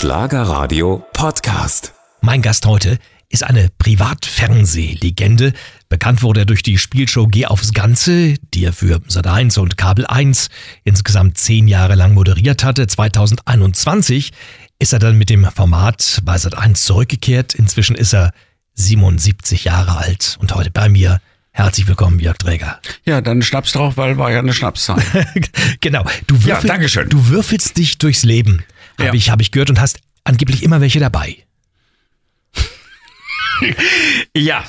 Schlagerradio Podcast. Mein Gast heute ist eine Privatfernsehlegende. Bekannt wurde er durch die Spielshow Geh aufs Ganze, die er für Sat1 und Kabel 1 insgesamt zehn Jahre lang moderiert hatte. 2021 ist er dann mit dem Format bei Sat1 zurückgekehrt. Inzwischen ist er 77 Jahre alt und heute bei mir. Herzlich willkommen, Jörg Träger. Ja, dann Schnaps drauf, weil war ja eine Schnapszeit. genau. Du würfel, Ja, Dankeschön. Du würfelst dich durchs Leben, Ja. habe ich, hab ich gehört, und hast angeblich immer welche dabei. Ja,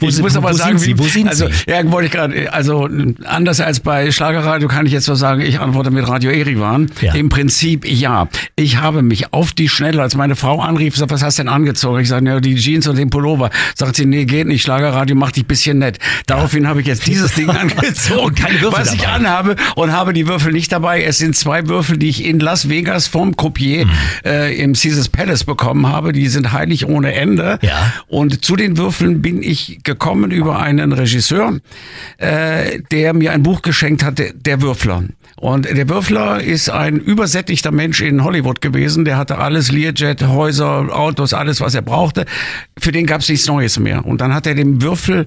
Wo ich sind- muss aber sagen, sind Sie? wie- Wo sind also, Sie? Ja, wollte ich gerade, also anders als bei Schlagerradio kann ich jetzt nur sagen, ich antworte mit Radio Erivan. Ja. Im Prinzip ja. Ich habe mich auf die Schnelle, als meine Frau anrief, sagt, was hast du denn angezogen? Ich sage, ja, die Jeans und den Pullover. Sagt sie, nee, geht nicht, Schlagerradio macht dich ein bisschen nett. Daraufhin habe ich jetzt dieses Ding angezogen, Und keine Würfel was ich dabei. anhabe und habe die Würfel nicht dabei. Es sind zwei Würfel, die ich in Las Vegas vom Croupier Mhm. äh, im Caesars Palace bekommen habe. Die sind heilig ohne Ende. Ja. Und zu den Würfeln bin ich gekommen über einen Regisseur, äh, der mir ein Buch geschenkt hatte, Der Würfler. Und der Würfler ist ein übersättigter Mensch in Hollywood gewesen. Der hatte alles, Learjet, Häuser, Autos, alles, was er brauchte. Für den gab es nichts Neues mehr. Und dann hat er dem Würfel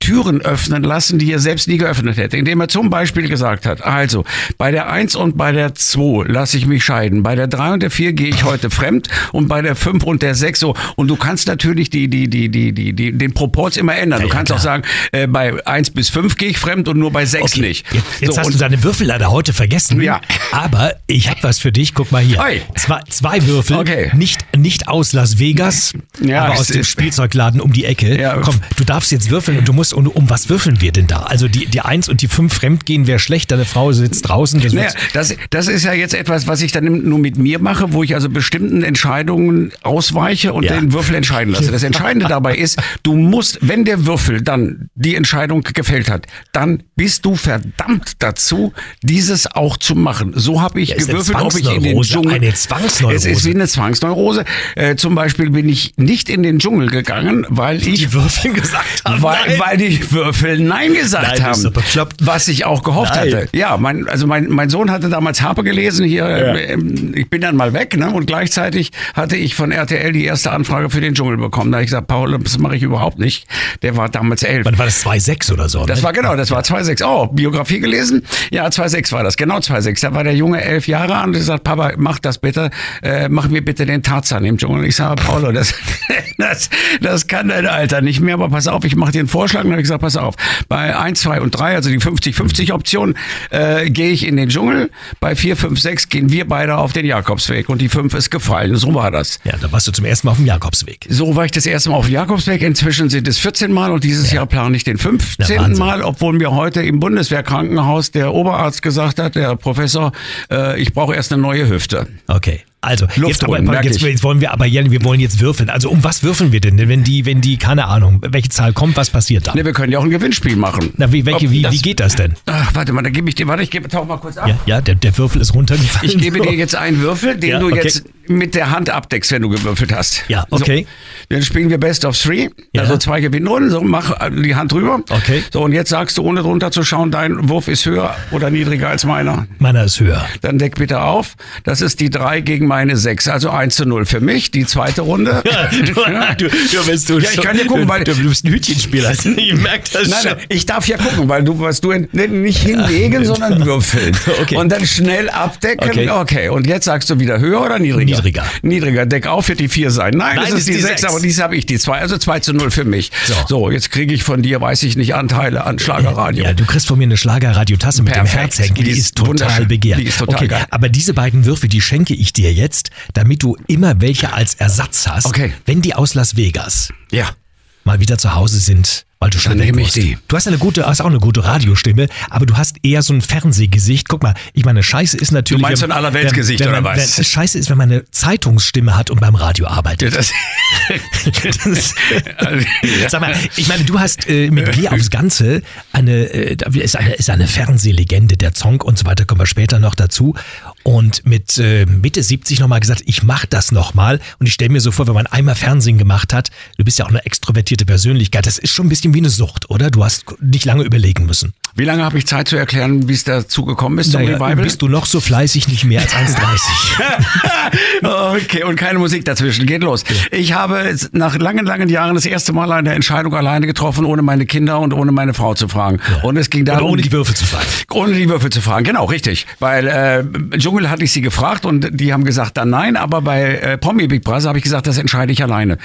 Türen öffnen lassen, die er selbst nie geöffnet hätte, indem er zum Beispiel gesagt hat, also bei der 1 und bei der 2 lasse ich mich scheiden, bei der 3 und der 4 gehe ich heute fremd und bei der 5 und der 6 so. Und du kannst natürlich die, die, die, die, die, die, den Proporz immer ändern. du ja, kannst auch klar. sagen, äh, bei 1 bis 5 gehe ich fremd und nur bei 6 Okay, nicht. Jetzt, jetzt so, hast du deine Würfel leider heute vergessen. Ja. Aber ich habe was für dich. Guck mal hier. Oi. Zwei, zwei Würfel. Okay. Nicht, nicht aus Las Vegas, Ja, aber aus dem Spielzeugladen um die Ecke. Ja. Komm, du darfst jetzt würfeln und du musst, und um was würfeln wir denn da? Also die, die Eins und die Fünf fremdgehen wäre schlecht. Deine Frau sitzt draußen. Das Naja, das, das ist ja jetzt etwas, was ich dann nur mit mir mache, wo ich also bestimmten Entscheidungen ausweiche und Ja. den Würfel entscheiden lasse. Das Entscheidende dabei ist, du musst, wenn der Würfel dann die Entscheidung gefällt hat, dann bist du verdammt dazu, dieses auch zu machen. So habe ich Ja, gewürfelt, ob ich in den Dschungel. eine Zwangsneurose. Es ist wie eine Zwangsneurose. Äh, zum Beispiel bin ich nicht in den Dschungel gegangen, weil ich die Würfel gesagt haben. weil, weil die Würfel Nein gesagt Nein, haben. Was ich auch gehofft Nein. hatte. Ja, mein, also mein, mein Sohn hatte damals Harpe gelesen hier. ähm, Ich bin dann mal weg, ne? Und gleichzeitig hatte ich von RTL die erste Anfrage für den Dschungel bekommen. Da habe ich gesagt, Paul, das mache ich überhaupt nicht. Der war damals elf. Wann war das 2,6 oder so? Das ne? war genau, das war 2,6. Oh, Biografie gelesen? Ja, 2,6 war das, genau 2,6. Da war der Junge elf Jahre und hat gesagt, Papa, mach das bitte, äh, mach mir bitte den Tarzan im Dschungel. Ich sage, Paulo, das, das, das kann dein Alter nicht mehr, aber pass auf, ich mache dir einen Vorschlag. Und dann habe ich gesagt, pass auf, bei 1, 2 und 3, also die 50-50-Option, äh, gehe ich in den Dschungel. Bei 4, 5, 6 gehen wir beide auf den Jakobsweg und die 5 ist gefallen. So war das. Ja, da warst du zum ersten Mal auf dem Jakobsweg. So war ich das erste Mal auf dem Jakobsweg. Inzwischen sind es 14 Mal und dieses Jahr plane ich den Ja, 15. Wahnsinn. Mal, obwohl mir heute im Bundeswehrkrankenhaus der Oberarzt gesagt hat, der Professor, äh, ich brauche erst eine neue Hüfte. Okay. Also, jetzt, Luft aber, holen, merk jetzt, jetzt wollen wir aber, wir wollen jetzt würfeln. Also, um was würfeln wir denn? Wenn die, wenn die, keine Ahnung, welche Zahl kommt, was passiert dann? Ne, wir können ja auch ein Gewinnspiel machen. Na, wie, welche, wie, das- wie geht das denn? Ach, warte mal, da gebe ich dir, warte, ich gebe, tauch mal kurz ab. Ja, ja der, der Würfel ist runtergefallen. Ich gebe dir jetzt einen Würfel, den Ja, du okay. jetzt mit der Hand abdeckst, wenn du gewürfelt hast. Ja, okay. So, dann spielen wir Best of Three. Ja. Also zwei Gewinnrunden. So, mach die Hand drüber. Okay. So, und jetzt sagst du, ohne drunter zu schauen, dein Wurf ist höher oder niedriger als meiner. Meiner ist höher. Dann deck bitte auf. Das ist die 3 gegen meine 6. Also 1 zu 0 für mich. Die zweite Runde. du, du bist du Ja, ich kann ja gucken, weil- du, du bist ein Hütchenspieler. Ich merke das Nein, schon. nein, ich darf ja gucken, weil du, was du nicht hinlegen, sondern würfeln. Okay. Und dann schnell abdecken. Okay. Okay. Und jetzt sagst du wieder höher oder niedriger? Niedriger. Niedriger. Deck auf, wird die 4 sein. Nein, Nein, das ist die 6, sechs. aber diese habe ich, die 2. Also 2 zu 0 für mich. So. So, jetzt kriege ich von dir, weiß ich nicht, Anteile an Schlagerradio. Ja, du kriegst von mir eine Schlagerradiotasse mit dem. Herzhenkel. Die, Die ist ist total begehrt. Die ist total okay, geil. aber diese beiden Würfe, die schenke ich dir jetzt, damit du immer welche als Ersatz hast, Okay. wenn die aus Las Vegas Ja. mal wieder zu Hause sind, weil du schon nehme ich die. Du hast eine gute, hast auch eine gute Radiostimme, aber du hast eher so ein Fernsehgesicht. Guck mal, ich meine, Scheiße ist natürlich. Du meinst wenn- so ein Allerweltsgesicht, oder was? Wenn, Scheiße ist, wenn man eine Zeitungsstimme hat und beim Radio arbeitet. Das, Das- Sag mal, ich meine, du hast äh, mit Geh aufs Ganze eine, äh, ist eine, ist eine Fernsehlegende, der Zong und so weiter, kommen wir später noch dazu. Und mit äh, Mitte 70 nochmal gesagt, ich mach das nochmal. Und ich stelle mir so vor, wenn man einmal Fernsehen gemacht hat, du bist ja auch eine extrovertierte Persönlichkeit, das ist schon ein bisschen wie eine Sucht, oder? Du hast nicht lange überlegen müssen. Wie lange habe ich Zeit zu erklären, wie es dazu gekommen ist zum Naja, Revival? bist du noch so fleißig, nicht mehr als 1,30. oh, Okay, und keine Musik dazwischen. Geht los. Ich habe nach langen, langen Jahren das erste Mal eine Entscheidung alleine getroffen, ohne meine Kinder und ohne meine Frau zu fragen. Und es ging darum. Oder ohne die Würfel zu fragen. Ohne die Würfel zu fragen, genau, richtig. Weil äh, Dschungel hatte ich sie gefragt und die haben gesagt dann nein, aber bei äh, Promi Big Brother habe ich gesagt, das entscheide ich alleine.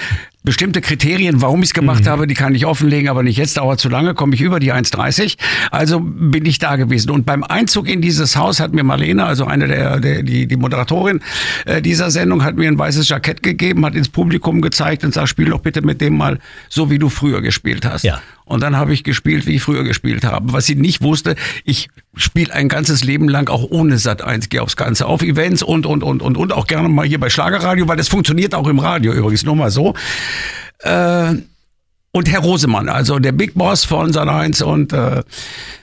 Bestimmte Kriterien, warum ich es gemacht habe, die kann ich offenlegen, aber nicht jetzt, dauert zu lange, komme ich über die 1,30. Also bin ich da gewesen. Und beim Einzug in dieses Haus hat mir Marlene, also eine der, der die, die Moderatorin äh, dieser Sendung, hat mir ein weißes Jackett gegeben, hat ins Publikum gezeigt und sagt, spiel doch bitte mit dem mal so, wie du früher gespielt hast. Ja. Und dann habe ich gespielt, wie ich früher gespielt habe. Was sie nicht wusste, ich spiele ein ganzes Leben lang auch ohne Sat 1, gehe aufs Ganze, auf Events und, und, und, und, und auch gerne mal hier bei Schlagerradio, weil das funktioniert auch im Radio übrigens, nur mal so. Äh, und Herr Rosemann, also der Big Boss von Sat 1 und äh,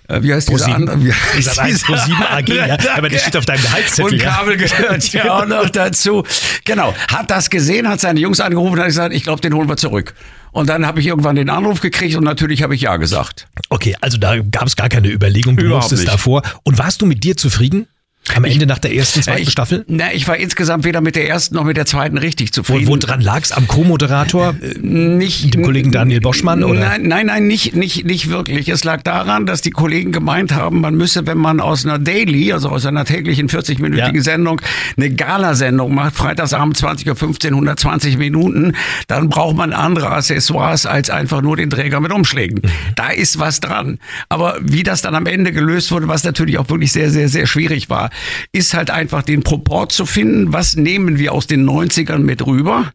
äh, wie heißt dieser andere? Wie heißt Sat 1 dieser AG, ja. Aber das steht auf deinem Gehaltszettel, Und ja. Kabel gehört ja auch noch dazu. Genau, hat das gesehen, hat seine Jungs angerufen und hat gesagt, ich glaube, den holen wir zurück. Und dann habe ich irgendwann den Anruf gekriegt und natürlich habe ich ja gesagt. Okay, also da gab es gar keine Überlegung, du Überhaupt musstest nicht. davor. Und warst du mit dir zufrieden? Am Ende nach der ersten, zweiten ich, Staffel? Na, ich war insgesamt weder mit der ersten noch mit der zweiten richtig Wo, zufrieden. wo dran lag's? Am Co-Moderator? nicht dem Kollegen Daniel Boschmann, oder? Nein, nein, nein, nicht, nicht, nicht wirklich. Es lag daran, dass die Kollegen gemeint haben, man müsse, wenn man aus einer Daily, also aus einer täglichen 40-minütigen Ja. Sendung, eine Galasendung macht, freitagsabend 20.15 Uhr, 120 Minuten, dann braucht man andere Accessoires als einfach nur den Träger mit Umschlägen. Mhm. Da ist was dran. Aber wie das dann am Ende gelöst wurde, was natürlich auch wirklich sehr, sehr, sehr schwierig war, ist halt einfach den Proport zu finden. Was nehmen wir aus den 90ern mit rüber?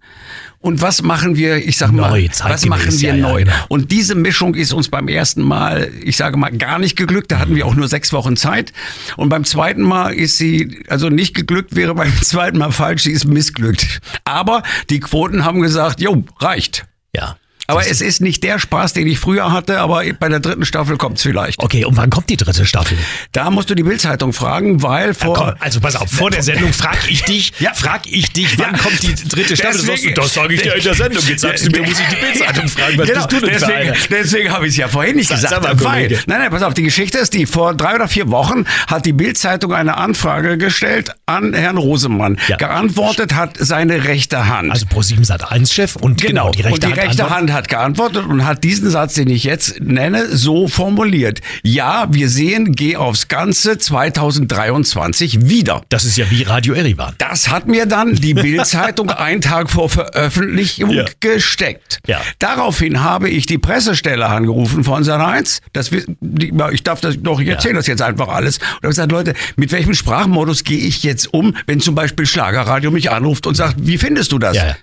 Und was machen wir, ich sag mal, Neu, was machen wir ja, ja, neu? genau. Und diese Mischung ist uns beim ersten Mal, ich sage mal, gar nicht geglückt. Da hatten wir auch nur sechs Wochen Zeit. Und beim zweiten Mal ist sie, also nicht geglückt, wäre beim zweiten Mal falsch, sie ist missglückt. Aber die Quoten haben gesagt, jo, reicht. Ja. Aber es ist nicht der Spaß, den ich früher hatte, aber bei der dritten Staffel kommt's vielleicht. Okay, und wann kommt die dritte Staffel? Da musst du die Bildzeitung fragen, weil vor Komm, also pass auf, vor der Sendung frag ich dich, Ja. frag ich dich, wann Ja. kommt die dritte Staffel? Deswegen- das, das sage ich dir in der Sendung. Jetzt sagst du mir, muss ich die Bildzeitung fragen. Was genau, bist du denn deswegen, deswegen habe ich es ja vorhin nicht Sag- gesagt. sag mal, weil, nein, nein, pass auf, die Geschichte ist die. Vor drei oder vier Wochen hat die Bildzeitung eine Anfrage gestellt an Herrn Rosemann. Ja. Geantwortet hat seine rechte Hand. Also Pro7 Sat 1 Chef und genau, die rechte und die Hand rechte. Hand hat geantwortet und hat diesen Satz, den ich jetzt nenne, so formuliert. Ja, wir sehen Geh aufs Ganze 2023 wieder. Das ist ja wie Radio Erivan. Das hat mir dann die Bild-Zeitung einen Tag vor Veröffentlichung Ja. gesteckt. Ja. Daraufhin habe ich die Pressestelle angerufen von Sat 1. Das, ich darf das doch, ich erzähle das jetzt einfach alles. Und habe gesagt, Leute, mit welchem Sprachmodus gehe ich jetzt um, wenn zum Beispiel Schlagerradio mich anruft und sagt, wie findest du das? Ja, ja.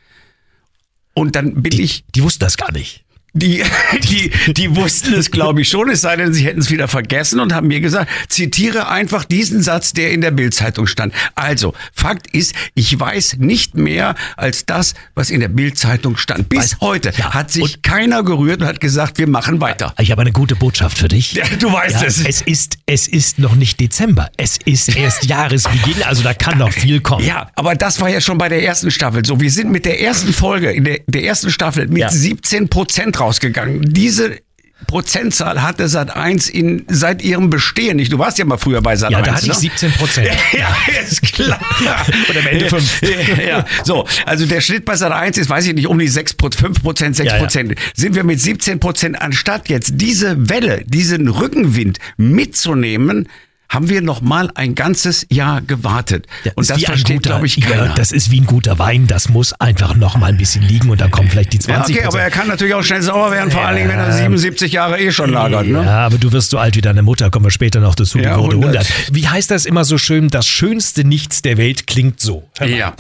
Und dann bin ich Die wussten das gar nicht. Die, die, die wussten es, glaube ich, schon, es sei denn, sie hätten es wieder vergessen und haben mir gesagt, zitiere einfach diesen Satz, der in der Bildzeitung stand. Also, Fakt ist, ich weiß nicht mehr als das, was in der Bildzeitung stand. Bis Weiß- heute Ja, hat sich und- keiner gerührt und hat gesagt, wir machen weiter. Ich habe eine gute Botschaft für dich. Ja, du weißt es. Es ist, es ist noch nicht Dezember. Es ist erst Jahresbeginn, also da kann noch viel kommen. Ja, aber das war ja schon bei der ersten Staffel so. Wir sind mit der ersten Folge, in der, der ersten Staffel, mit Ja. 17 Prozent rausgegangen. Diese Prozentzahl hatte Sat 1 in, seit ihrem Bestehen nicht. Du warst ja mal früher bei Sat Ja, 1. da hatte ne? ich 17 Prozent. Ja, ist klar. Und am Ende fünf. Ja, so, also der Schnitt bei Sat 1 ist, weiß ich nicht, um die 6, 5 Prozent, 6 Ja, ja. Prozent. Sind wir mit 17 Prozent, anstatt jetzt diese Welle, diesen Rückenwind mitzunehmen, haben wir noch mal ein ganzes Jahr gewartet. Ja, und das versteht, glaube ich, Ja, keiner. das ist wie ein guter Wein. Das muss einfach noch mal ein bisschen liegen und dann kommen vielleicht die 20 ja, okay, aber er kann natürlich auch schnell sauer werden, vor allen Dingen, wenn er 77 Jahre eh schon lagert. Ne? Ja, aber du wirst so alt wie deine Mutter, kommen wir später noch dazu, die Ja, wurde 100. 100. Wie heißt das immer so schön? Das schönste Nichts der Welt klingt so. Ja.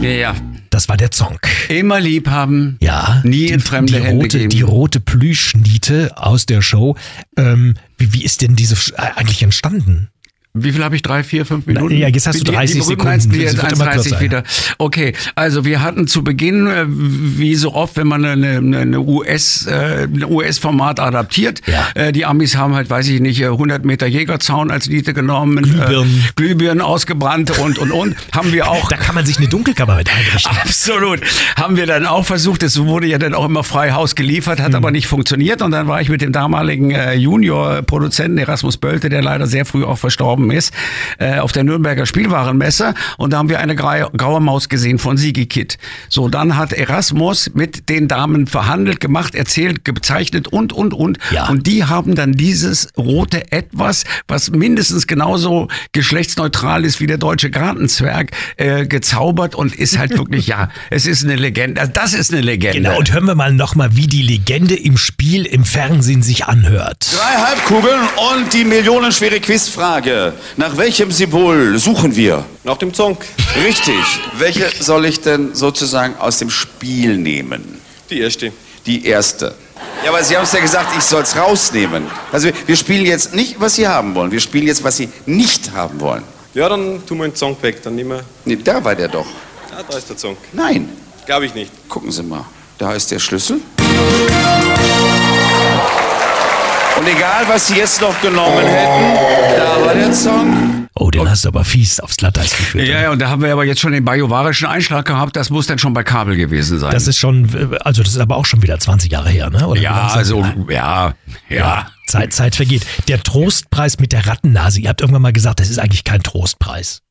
Ja, ja. Das war der Zonk. Immer lieb haben. Ja. Nie in fremde die Hände rote, geben. Die rote Plüschniete aus der Show. Ähm, wie, wie ist denn diese äh, eigentlich entstanden? Wie viel habe ich? Drei, vier, fünf Minuten? ja, jetzt hast du Die- 30 die berühmten Sekunden. 1, die immer 1,30 kürzer, wieder. Okay, also wir hatten zu Beginn, äh, wie so oft, wenn man eine, eine, US, äh, ein US-Format adaptiert, Ja. äh, die Amis haben halt, weiß ich nicht, äh, 100 Meter Jägerzaun als Niete genommen, Glühbirnen. Glühbirnen ausgebrannt und, und, und. Haben wir auch... Da kann man sich eine Dunkelkammer mit einrichten. Absolut. Haben wir dann auch versucht. Es wurde ja dann auch immer frei Haus geliefert, hat aber nicht funktioniert. Und dann war ich mit dem damaligen Junior-Produzenten Erasmus Bölte, der leider sehr früh auch verstorben gestorben ist, äh, auf der Nürnberger Spielwarenmesse. Und da haben wir eine graue, Maus gesehen von Sigi Kid. So, dann hat Erasmus mit den Damen verhandelt, gemacht, erzählt, gezeichnet und, und, und. Ja. Und die haben dann dieses rote Etwas, was mindestens genauso geschlechtsneutral ist wie der deutsche Gartenzwerg, äh, gezaubert und ist halt wirklich, ja, es ist eine Legende. Also Das ist eine Legende. Genau, und hören wir mal nochmal, wie die Legende im Spiel, im Fernsehen sich anhört. Drei Halbkugeln und die millionenschwere Quizfrage. Nach welchem Symbol suchen wir? Nach dem Zonk. Richtig. Welche soll ich denn sozusagen aus dem Spiel nehmen? Die erste. Die erste. Ja, aber Sie haben es ja gesagt, ich soll es rausnehmen. Also wir- spielen jetzt nicht, was Sie haben wollen. Wir spielen jetzt, was Sie nicht haben wollen. Ja, dann tun wir den Zonk weg. Dann nehmen wir. Nee, da war der doch. Ah, da ist der Zonk. Nein. Glaube ich nicht. Gucken Sie mal. Da ist der Schlüssel. Und egal, was Sie jetzt noch genommen hätten, da war der Song. Oh, den hast du aber fies aufs Glatteis geführt. Ja, ja, und da haben wir aber jetzt schon den bajuwarischen Einschlag gehabt. Das muss dann schon bei Kabel gewesen sein. Das ist schon, also das ist aber auch schon wieder 20 Jahre her, ne? Oder ja, also, ja, ja. Zeit, Zeit vergeht. Der Trostpreis mit der Rattennase. Ihr habt irgendwann mal gesagt, das ist eigentlich kein Trostpreis.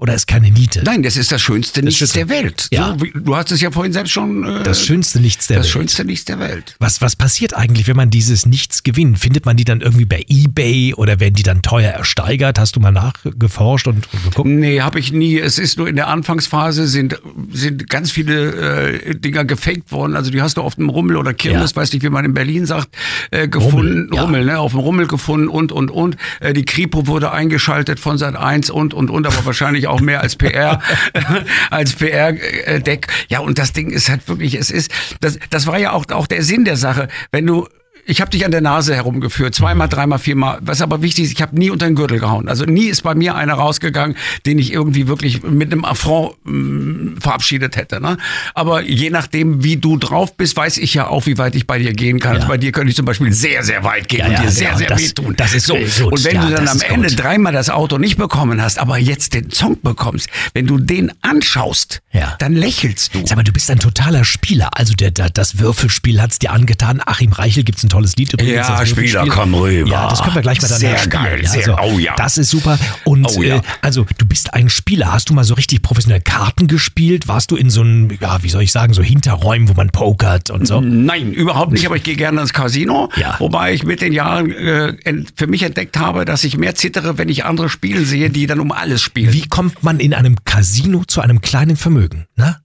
Oder ist keine Niete. Nein, das ist das schönste Nichts Schönste. der Welt. Ja. Wie- du hast es ja vorhin selbst schon. Äh, Das schönste Nichts der das Welt. schönste Nichts der Welt. Was, was passiert eigentlich, wenn man dieses Nichts gewinnt? Findet man die dann irgendwie bei Ebay oder werden die dann teuer ersteigert? Hast du mal nachgeforscht und, und geguckt? Nee, habe ich nie. Es ist nur in der Anfangsphase sind, sind ganz viele äh, Dinger gefaked worden. Also die hast du auf dem Rummel oder Kirmes, Ja. weiß nicht, wie man in Berlin sagt, äh, gefunden. ja. Rummel, ne? Auf dem Rummel gefunden und, und, und. Äh, die Kripo wurde eingeschaltet von Sat 1 und, und, und, aber wahrscheinlich auch mehr als PR, als PR-Deck. Ja, und das Ding ist halt wirklich, es ist, das, das war ja auch, auch der Sinn der Sache. Wenn du ich habe dich an der Nase herumgeführt, zweimal, dreimal, viermal. Was aber wichtig ist, ich habe nie unter den Gürtel gehauen. Also nie ist bei mir einer rausgegangen, den ich irgendwie wirklich mit einem Affront mh, verabschiedet hätte. Ne? Aber je nachdem, wie du drauf bist, weiß ich ja auch, wie weit ich bei dir gehen kann. Ja. Also bei dir könnte ich zum Beispiel sehr, sehr weit gehen Ja, und ja, dir sehr, genau, sehr das- wehtun. das ist so. gut. Und wenn Ja, du dann am Ende gut. dreimal das Auto nicht bekommen hast, aber jetzt den Song bekommst, wenn du den anschaust, Ja. dann lächelst du. Sag mal, du bist ein totaler Spieler. Also der, der, das Würfelspiel hat's dir angetan. Achim Reichel gibt's ein tolles Lied übrigens. Ja, das Spieler, komm rüber. Ja, das können wir gleich mal danach Sehr spielen. geil, ja, sehr- also, oh ja. Das ist super. Und Oh ja. äh, also du bist ein Spieler. Hast du mal so richtig professionell Karten gespielt? Warst du in so einem, ja, wie soll ich sagen, so Hinterräumen, wo man pokert und so? Nein, überhaupt nicht, aber ich gehe gerne ins Casino. Ja. Wobei ich mit den Jahren äh, für mich entdeckt habe, dass ich mehr zittere, wenn ich andere spielen sehe, die dann um alles spielen. Wie kommt man in einem Casino zu einem kleinen Vermögen? Na?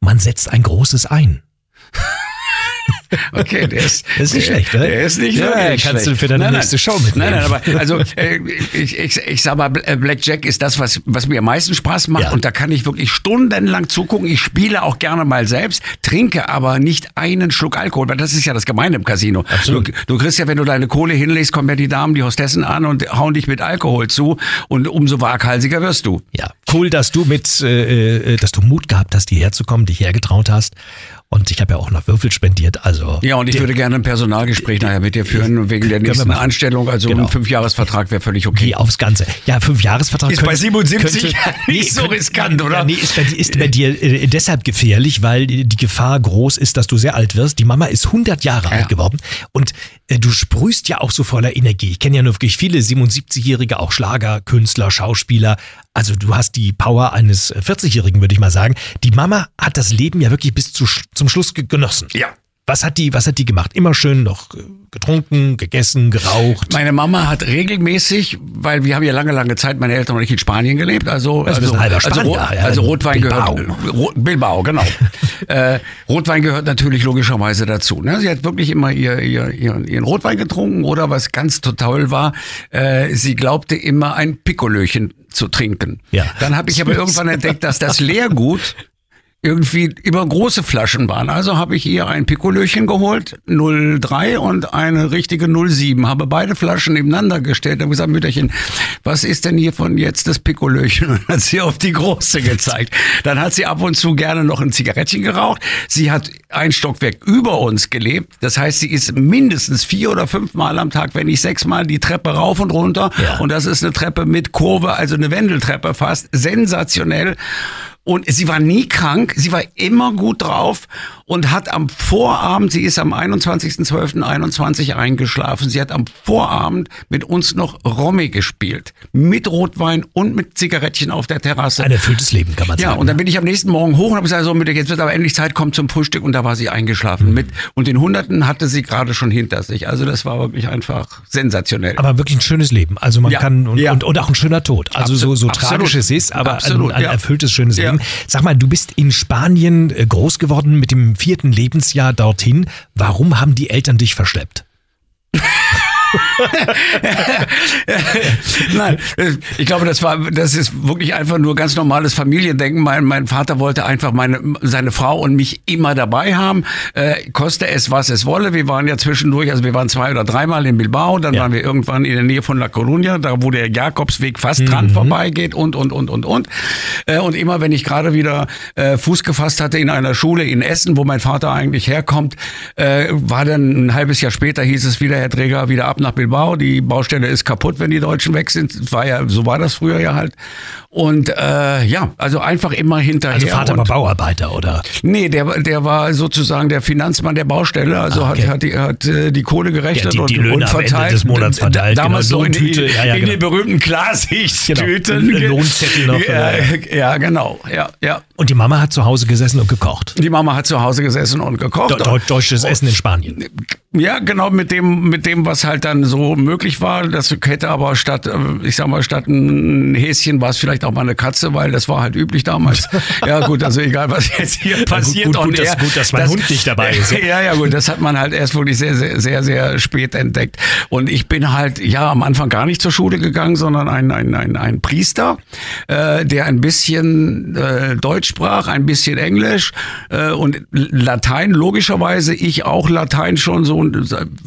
Man setzt ein großes ein. Okay, der ist, Das ist nicht der, schlecht, ne? Der ist nicht Ja, wirklich kannst schlecht. du für deine nein, nächste nein. Show mitnehmen. Nein, nein, aber also äh, ich, ich, ich sag mal, äh, Blackjack ist das, was, was mir am meisten Spaß macht Ja. und da kann ich wirklich stundenlang zugucken. Ich spiele auch gerne mal selbst, trinke aber nicht einen Schluck Alkohol, weil das ist ja das Gemeine im Casino. Absolut. Du, du kriegst ja, wenn du deine Kohle hinlegst, kommen ja die Damen, die Hostessen an und hauen dich mit Alkohol zu und umso waghalsiger wirst du. Ja, cool, dass du mit, äh, äh, dass du Mut gehabt hast, hierher zu kommen, dich hergetraut hast. Und ich habe ja auch noch Würfel spendiert. Also Ja, und ich würde gerne ein Personalgespräch nachher mit dir führen wegen der nächsten. Anstellung. Also Genau. ein Fünfjahresvertrag wäre völlig okay. Wie aufs Ganze. Ja, Fünfjahresvertrag. Ist bei 77 nicht so könnte- riskant, oder? Ja, nee, ist bei, dir- ist bei dir äh, deshalb gefährlich, weil die Gefahr groß ist, dass du sehr alt wirst. Die Mama ist 100 Jahre alt geworden und äh, du sprühst ja auch so voller Energie. Ich kenne ja nur wirklich viele 77-Jährige, auch Schlager, Künstler, Schauspieler. Also du hast die Power eines äh, 40-Jährigen, würde ich mal sagen. Die Mama hat das Leben ja wirklich bis zu, zum Schluss ge- genossen. Ja. Was hat die, was hat die gemacht? Immer schön noch äh, getrunken, gegessen, geraucht. Meine Mama hat regelmäßig, weil wir haben ja lange, lange Zeit, meine Eltern und ich in Spanien gelebt, also, Also also, Spanier, also in Rotwein Bilbao. gehört, Bilbao, genau. äh, Rotwein gehört natürlich logischerweise dazu. Ne? Sie hat wirklich immer ihr, ihr, ihren, ihren Rotwein getrunken oder was ganz toll war, äh, sie glaubte immer ein Pikolöchen zu trinken. Ja. Dann habe ich aber irgendwann entdeckt, dass das Leergut irgendwie über große Flaschen waren. Also habe ich ihr ein Pikolöchen geholt, 03 und eine richtige 07. Habe beide Flaschen nebeneinander gestellt und gesagt, Mütterchen, was ist denn hier von jetzt das Pikolöchen? Und hat sie auf die große gezeigt. Dann hat sie ab und zu gerne noch ein Zigarettchen geraucht. Sie hat ein Stockwerk über uns gelebt. Das heißt, sie ist mindestens vier oder fünf Mal am Tag, wenn nicht sechs Mal, die Treppe rauf und runter. Ja. Und das ist eine Treppe mit Kurve, also eine Wendeltreppe fast. Sensationell. Und sie war nie krank, sie war immer gut drauf und hat am Vorabend, sie ist am 21.12.21 eingeschlafen, sie hat am Vorabend mit uns noch Romy gespielt. Mit Rotwein und mit Zigarettchen auf der Terrasse. Ein erfülltes Leben, kann man Ja, sagen. und dann bin ich am nächsten Morgen hoch und habe gesagt, so, jetzt wird aber endlich Zeit, kommt zum Frühstück. Und da war sie eingeschlafen mit. Und den Hunderten hatte sie gerade schon hinter sich. Also das war wirklich einfach sensationell. aber wirklich ein schönes Leben. Also man Ja, kann und, ja. und, und auch ein schöner Tod. Also so, so Absolut, tragisch es ist, aber absolut, ein, ein ja. erfülltes, schönes Ja. Leben. Sag mal, du bist in Spanien äh, groß geworden mit dem vierten Lebensjahr dorthin. Warum haben die Eltern dich verschleppt? Nein, ich glaube, das war, das ist wirklich einfach nur ganz normales Familiendenken. Mein, mein Vater wollte einfach meine, seine Frau und mich immer dabei haben, äh, koste es, was es wolle. Wir waren ja zwischendurch, also wir waren zwei oder dreimal in Bilbao, dann Ja. waren wir irgendwann in der Nähe von La Coruña, da wo der Jakobsweg fast dran vorbeigeht und, und, und, und, und. Äh, und immer, wenn ich gerade wieder äh, Fuß gefasst hatte in einer Schule in Essen, wo mein Vater eigentlich herkommt, äh, war dann ein halbes Jahr später hieß es wieder, Herr Träger, wieder ab nach Bilbao. Die Baustelle ist kaputt, wenn die Deutschen weg sind. War ja, so war das früher ja halt. Und äh, ja, also einfach immer hinterher. Also Vater und, war Bauarbeiter oder? Nee, der, der war sozusagen der Finanzmann der Baustelle, also Ah, okay. hat, hat, die, hat äh, die Kohle gerechnet Ja, die- die und, und verteilt. des Monats verteilt, Damals genau, so in, die- ja, ja, in genau. den berühmten Klarsichtstüten. Genau, Lohnzettel noch, Ja, äh. ja, genau. Ja, ja. Und die Mama hat zu Hause gesessen und gekocht. Die Mama hat zu Hause gesessen und gekocht. De Deu- deutsches Essen in Spanien. Ja, genau mit dem, mit dem, was halt dann so möglich war. Das hätte aber statt, äh, ich sag mal, statt ein Häschen war es vielleicht auch mal eine Katze, weil das war halt üblich damals. ja, gut, also egal, was jetzt hier passiert. gut, gut, on dass- air, gut, dass mein Hund nicht dabei ist. Ja, ja, gut, das hat man halt erst wirklich sehr, sehr, sehr, sehr spät entdeckt. Und ich bin halt, ja, am Anfang gar nicht zur Schule gegangen, sondern ein, ein, ein, ein Priester, äh, der ein bisschen äh, Deutsch sprach, ein bisschen Englisch äh, und Latein, logischerweise. Ich auch Latein schon so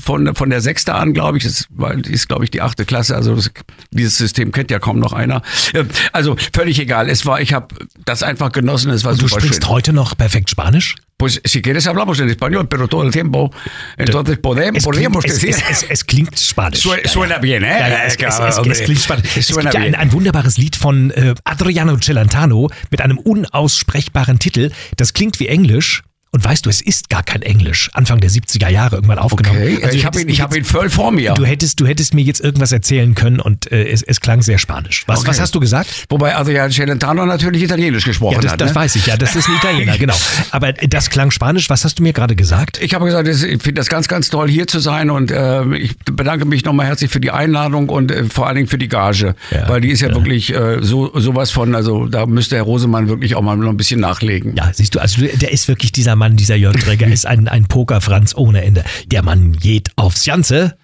von, von der Sechste an, glaube ich. Das ist, glaube ich, die achte Klasse. Also das, dieses System kennt ja kaum noch einer. Äh, Also völlig egal. Es war, ich habe das einfach genossen. Es war Du super sprichst schön. heute noch perfekt Spanisch? Pues si quieres hablamos en español, pero todo el tiempo. Entonces podemos, Es klingt, podríamos es, decir. es, es, es klingt spanisch. Su- suena bien, ¿eh? Ja, ja, es, klingt spannend. Es Suena ja ein, bien. ein wunderbares Lied von äh, Adriano Celentano mit einem unaussprechbaren Titel. Das klingt wie Englisch. Und weißt du, es ist gar kein Englisch. Anfang der 70er Jahre irgendwann aufgenommen. Okay, Also ich habe ihn, ich hab ihn voll vor mir. Du hättest, du hättest mir jetzt irgendwas erzählen können und äh, es, es klang sehr spanisch. Was, Okay. was hast du gesagt? Wobei Adrian Celentano natürlich Italienisch gesprochen Ja, das, hat. das ne? weiß ich ja. Das ist ein Italiener, genau. Aber das klang spanisch. Was hast du mir gerade gesagt? Ich habe gesagt, es- ich finde das ganz, ganz toll, hier zu sein und äh, ich bedanke mich nochmal herzlich für die Einladung und äh, vor allen Dingen für die Gage, Ja, weil die ist ja, ja. wirklich äh, so sowas von, also da müsste Herr Rosemann wirklich auch mal noch ein bisschen nachlegen. Ja, siehst du, also der ist wirklich dieser Mann, dieser Jörg Träger, ist ein, ein Pokerfranz ohne Ende. Der Mann geht aufs Ganze.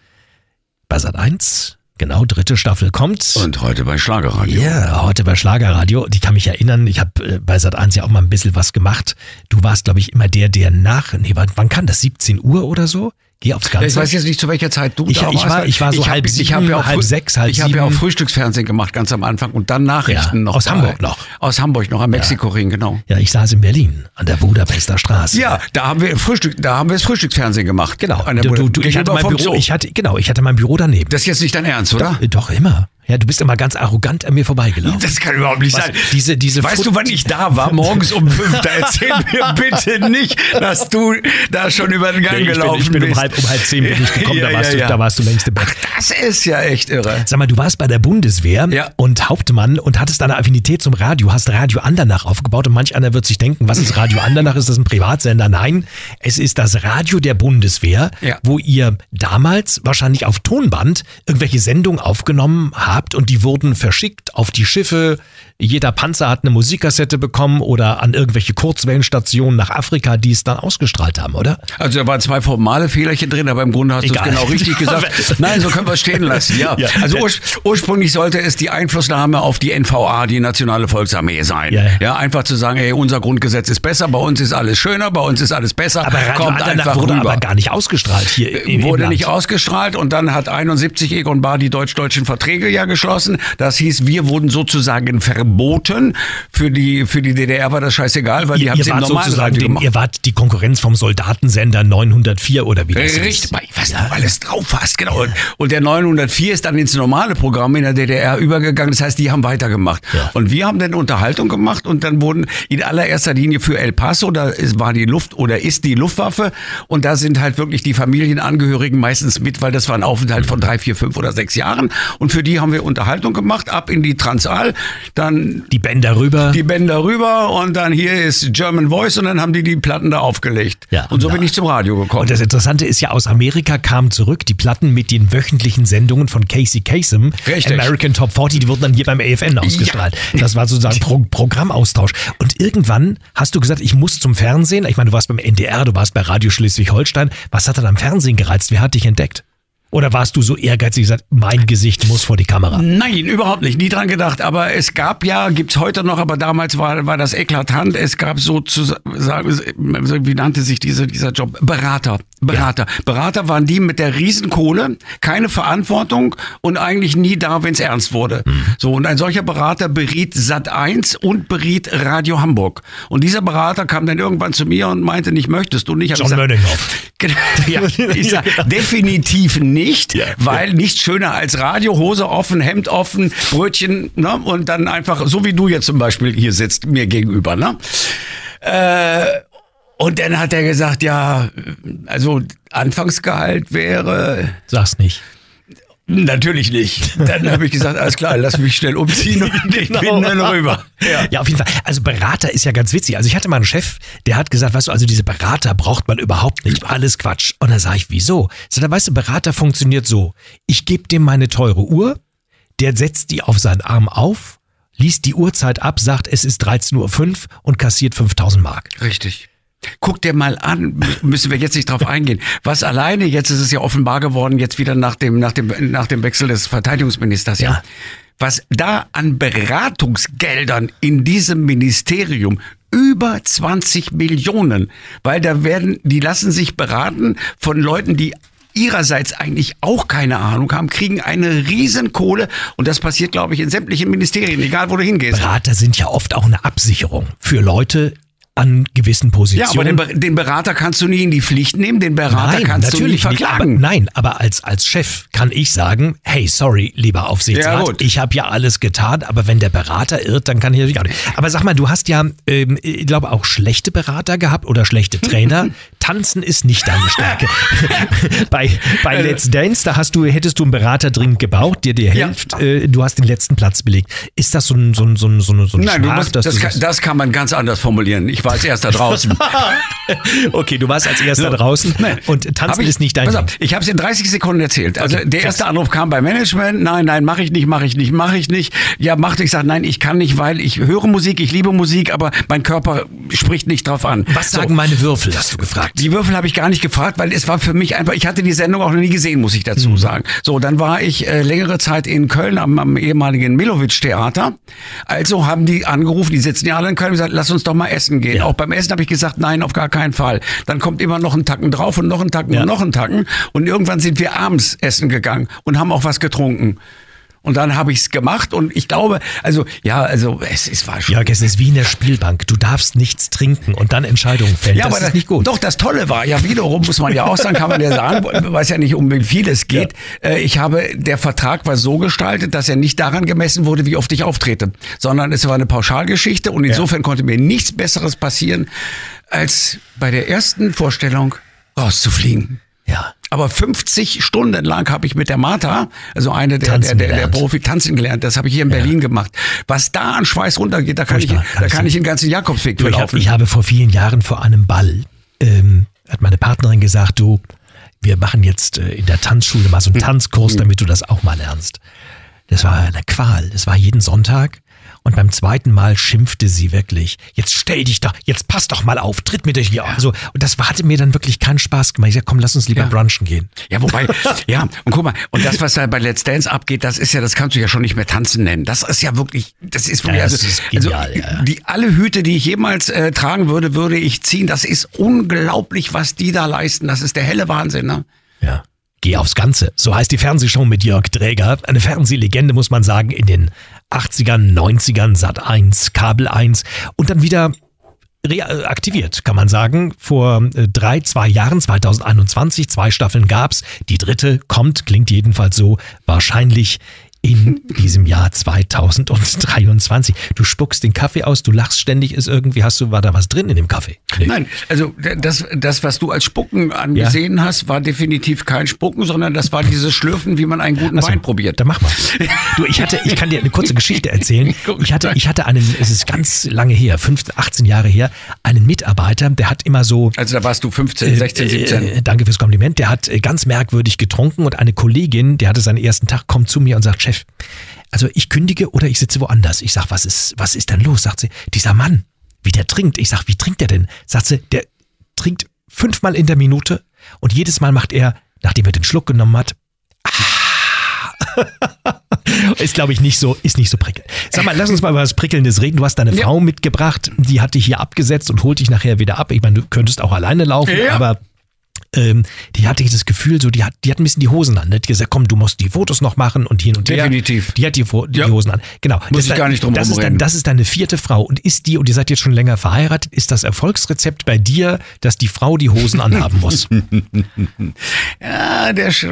Bei Sat 1, genau, dritte Staffel kommt. Und heute bei Schlagerradio. Ja, heute bei Schlagerradio. Und ich kann mich erinnern, ich habe bei Sat 1 ja auch mal ein bisschen was gemacht. Du warst, glaube ich, immer der, der nach, nee, wann, wann kann das? 17 Uhr oder so? Geh aufs Ganze. Ich weiß jetzt nicht, zu welcher Zeit du Ich- da ich warst. war- ich war so hab- halb ich hab sieben, ja auch halb sechs, halb Ich habe ja auch sieben. Frühstücksfernsehen gemacht, ganz am Anfang. Und dann Nachrichten Ja, noch. aus bei- Hamburg noch. Aus Hamburg noch, am Mexikoring, genau. ja, ich saß in Berlin an der Budapester Straße. Ja, da haben wir Frühstück, da haben wir das Frühstücksfernsehen gemacht. Genau. An der Du, du, du, ich hatte mein Büro, Zoo. ich hatte, genau, ich hatte mein Büro daneben. das ist jetzt nicht dein Ernst, oder? Äh, Doch immer. Ja, du bist immer ganz arrogant an mir vorbeigelaufen. Das kann überhaupt nicht Was? sein. Diese- diese weißt Fut- du, wann ich da war? Morgens um fünf. Da erzähl mir bitte nicht, dass du da schon über den Gang Nee, ich bin, gelaufen ich bin bist. um halb, um halb zehn bin ich gekommen, Ja, da, warst ja, du, ja. da warst du längst im Bett. Das ist ja echt irre. Sag mal, du warst bei der Bundeswehr und Hauptmann und hattest eine Affinität zum Radio, hast Radio Andernach aufgebaut und manch einer wird sich denken, was ist Radio Andernach? Ist das ein Privatsender? Nein, es ist das Radio der Bundeswehr, wo ihr damals wahrscheinlich auf Tonband irgendwelche Sendungen aufgenommen habt und die wurden verschickt auf die Schiffe. Jeder Panzer hat eine Musikkassette bekommen oder an irgendwelche Kurzwellenstationen nach Afrika, die es dann ausgestrahlt haben, oder? Also da waren zwei formale Fehlerchen drin, aber im Grunde hast du es genau richtig gesagt. Nein, so können wir es stehen lassen. Ja. Ja. Also urs ursprünglich sollte es die Einflussnahme auf die NVA, die Nationale Volksarmee sein. Ja, ja. ja einfach zu sagen, hey, unser Grundgesetz ist besser, bei uns ist alles schöner, bei uns ist alles besser. Aber Radio Kommt Andernach einfach wurde rüber. aber gar nicht ausgestrahlt hier im, im wurde Land. nicht ausgestrahlt und dann hat 71 Egon Bahr die deutsch-deutschen Verträge ja geschlossen. Das hieß, wir wurden sozusagen verboten. Für die, für die DDR war das scheißegal, weil die haben es im normalen sozusagen Radio den, gemacht. ihr wart die Konkurrenz vom Soldatensender 904 oder wie das Richtig, ist. nicht, ob du alles drauf hast, genau. Und, und der 904 ist dann ins normale Programm in der DDR übergegangen. Das heißt, die haben weitergemacht. Ja. Und wir haben dann Unterhaltung gemacht und dann wurden in allererster Linie für El Paso, da ist, war die Luft oder ist die Luftwaffe und da sind halt wirklich die Familienangehörigen meistens mit, weil das war ein Aufenthalt von drei, vier, fünf oder sechs Jahren. Und für die haben wir Unterhaltung gemacht, ab in die Transal, dann Die Bänder rüber. die Bänder rüber und dann hier ist German Voice und dann haben die die Platten da aufgelegt. Ja, und so na. bin ich zum Radio gekommen. Und das Interessante ist ja, aus Amerika kamen zurück die Platten mit den wöchentlichen Sendungen von Casey Kasem, Richtig. American Top 40, die wurden dann hier beim AFN ausgestrahlt. Das war sozusagen Pro Programmaustausch. Und irgendwann hast du gesagt, ich muss zum Fernsehen. Ich meine, du warst beim NDR, du warst bei Radio Schleswig-Holstein. Was hat dann am Fernsehen gereizt? Wer hat dich entdeckt? Oder warst du so ehrgeizig gesagt, mein Gesicht muss vor die Kamera? Nein, überhaupt nicht. Nie dran gedacht. Aber es gab ja, gibt's heute noch, aber damals war, war das eklatant. Es gab sozusagen, wie nannte sich diese, dieser Job? Berater. Berater. Berater waren die mit der Riesenkohle, keine Verantwortung und eigentlich nie da, wenn es ernst wurde. So, und ein solcher Berater beriet Sat 1 und beriet Radio Hamburg. Und dieser Berater kam dann irgendwann zu mir und meinte, nicht möchtest du nicht. John Mönninghoff. Genau. Ja, ich sag, definitiv nicht, weil nichts schöner als Radio, Hose offen, Hemd offen, Brötchen, ne? Und dann einfach, so wie du jetzt zum Beispiel hier sitzt, mir gegenüber, ne? Äh, und dann hat er gesagt, ja, also Anfangsgehalt wäre Sag's nicht. natürlich nicht. Dann habe ich gesagt, alles klar, lass mich schnell umziehen und ich bin dann rüber. Ja. ja, auf jeden Fall. Also Berater ist ja ganz witzig. Also ich hatte mal einen Chef, der hat gesagt, weißt du, also diese Berater braucht man überhaupt nicht. Alles Quatsch. Und dann sage ich, wieso? So, dann weißt du, Berater funktioniert so. Ich gebe dem meine teure Uhr, der setzt die auf seinen Arm auf, liest die Uhrzeit ab, sagt, es ist 13.05 Uhr und kassiert 5000 Mark. Richtig. Guck dir mal an, müssen wir jetzt nicht drauf eingehen. Was alleine, jetzt ist es ja offenbar geworden, jetzt wieder nach dem, nach dem, nach dem Wechsel des Verteidigungsministers, ja. Ja. Was da an Beratungsgeldern in diesem Ministerium über 20 Millionen, weil da werden, die lassen sich beraten von Leuten, die ihrerseits eigentlich auch keine Ahnung haben, kriegen eine Riesenkohle und das passiert, glaube ich, in sämtlichen Ministerien, egal wo du hingehst. Berater sind ja oft auch eine Absicherung für Leute an gewissen Ja, Positionen. aber den, den Berater kannst du nie in die Pflicht nehmen, den Berater Nein, kannst du nie natürlich nicht. verklagen. Aber, nein, aber als, als Chef kann ich sagen, hey, sorry, lieber Ja, Aufsichtsrat, gut. ich habe ja alles getan, aber wenn der Berater irrt, dann kann ich natürlich auch nicht. Aber sag mal, du hast ja, ähm, ich glaube, auch schlechte Berater gehabt oder schlechte Trainer. Tanzen ist nicht deine Stärke. bei bei Äh. Let's Dance, da hast du, hättest du einen Berater dringend gebraucht, der dir Ja. hilft. Äh, du hast den letzten Platz belegt. Ist das so ein, so ein, so ein, so ein, so ein Nein, Schmach, musst, dass das, du kann, das kann man ganz anders formulieren. Ich war als erster draußen. Okay, du warst als erster So. draußen Nein. und tanzen ich, ist nicht dein Pass Ding. auf, ich habe es in 30 Sekunden erzählt. Also Okay, der fest. erste Anruf kam beim Management. Nein, nein, mache ich nicht, mache ich nicht, mache ich nicht. Ja, machte ich sage, nein, ich kann nicht, weil ich höre Musik, ich liebe Musik, aber mein Körper spricht nicht drauf an. Was So. sagen meine Würfel, hast du gefragt. Die Würfel habe ich gar nicht gefragt, weil es war für mich einfach, ich hatte die Sendung auch noch nie gesehen, muss ich dazu sagen. So, dann war ich äh, längere Zeit in Köln am, am ehemaligen Milovic-Theater. Also haben die angerufen, die sitzen ja alle in Köln und gesagt, lass uns doch mal essen gehen. Ja. Auch beim Essen habe ich gesagt, nein, auf gar keinen Fall. Dann kommt immer noch ein Tacken drauf und noch ein Tacken Ja. und noch ein Tacken. Und irgendwann sind wir abends essen gegangen und haben auch was getrunken. Und dann habe ich es gemacht und ich glaube, also ja, also es, es war schon Jörg, es ist wie in der Spielbank. Du darfst nichts trinken und dann Entscheidungen fällen. Ja, das aber ist nicht gut. Doch, das Tolle war ja wiederum, muss man ja auch sagen, kann man ja sagen, weiß ja nicht, um wie viel es geht. Äh, Ich habe, der Vertrag war so gestaltet, dass er nicht daran gemessen wurde, wie oft ich auftrete, sondern es war eine Pauschalgeschichte und insofern konnte mir nichts Besseres passieren, als bei der ersten Vorstellung rauszufliegen. Ja. Aber 50 Stunden lang habe ich mit der Martha, also eine der, der, Tanzen der, der gelernt. Profi, tanzen gelernt. Das habe ich hier in Berlin gemacht. Was da an Schweiß runtergeht, da kann, ich, kann da ich kann ich den ganzen Jakobsweg Du, für ich, hab, laufen. ich habe vor vielen Jahren vor einem Ball, ähm, hat meine Partnerin gesagt, du, wir machen jetzt äh, in der Tanzschule mal so Hm. einen Tanzkurs, damit du das auch mal lernst. Das war eine Qual. Das war jeden Sonntag. Und beim zweiten Mal schimpfte sie wirklich. Jetzt stell dich doch, jetzt pass doch mal auf, tritt mir durch die Augen. So, und das hatte mir dann wirklich keinen Spaß gemacht. Ich sagte, komm, lass uns lieber Ja. brunchen gehen. Ja, wobei, ja, und guck mal, und das, was da bei Let's Dance abgeht, das ist ja, das kannst du ja schon nicht mehr tanzen nennen. Das ist ja wirklich, das ist wirklich, Ja, das also, ist genial, also, ja. die, alle Hüte, die ich jemals äh, tragen würde, würde ich ziehen. Das ist unglaublich, was die da leisten. Das ist der helle Wahnsinn, ne? Ja. Geh aufs Ganze. So heißt die Fernsehshow mit Jörg Dräger. Eine Fernsehlegende, muss man sagen, in den 80ern, 90ern, Sat 1, Kabel 1 und dann wieder reaktiviert, kann man sagen. Vor äh, drei, zwei Jahren, 2021, zwei Staffeln gab's. Die dritte kommt, klingt jedenfalls so, wahrscheinlich in diesem Jahr 2023. Du spuckst den Kaffee aus, du lachst ständig, ist irgendwie, hast du, war da was drin in dem Kaffee? Nee. Nein, also das, das, was du als Spucken angesehen ja. hast, war definitiv kein Spucken, sondern das war dieses Schlürfen, wie man einen guten also, Wein probiert. Dann mach mal. Du, ich hatte, ich kann dir eine kurze Geschichte erzählen. Ich hatte, ich hatte einen, es ist ganz lange her, 15, 18 Jahre her, einen Mitarbeiter, der hat immer so. Also da warst du 15, 16, 17. Äh, danke fürs Kompliment. Der hat ganz merkwürdig getrunken und eine Kollegin, die hatte seinen ersten Tag, kommt zu mir und sagt, Chef, Chef, also ich kündige oder ich sitze woanders. Ich sag, was ist, was ist denn los? Sagt sie, dieser Mann, wie der trinkt. Ich sag, wie trinkt der denn? Sagt sie, der trinkt fünfmal in der Minute und jedes Mal macht er, nachdem er den Schluck genommen hat, ah. ist, glaube ich, nicht so, ist nicht so prickelnd. Sag mal, lass uns mal über was Prickelndes reden. Du hast deine ja. Frau mitgebracht, die hat dich hier abgesetzt und holt dich nachher wieder ab. Ich meine, du könntest auch alleine laufen, ja. aber ähm, die hatte das Gefühl, so, die hat, die hat ein bisschen die Hosen an. Ne? Die hat gesagt, komm, du musst die Fotos noch machen und hin und her. Definitiv. Die hat die, die, ja. die Hosen an. Genau. Muss das ich gar nicht drum das ist, dann, das ist deine vierte Frau. Und ist die, und ihr seid jetzt schon länger verheiratet, ist das Erfolgsrezept bei dir, dass die Frau die Hosen anhaben muss? ja, der ist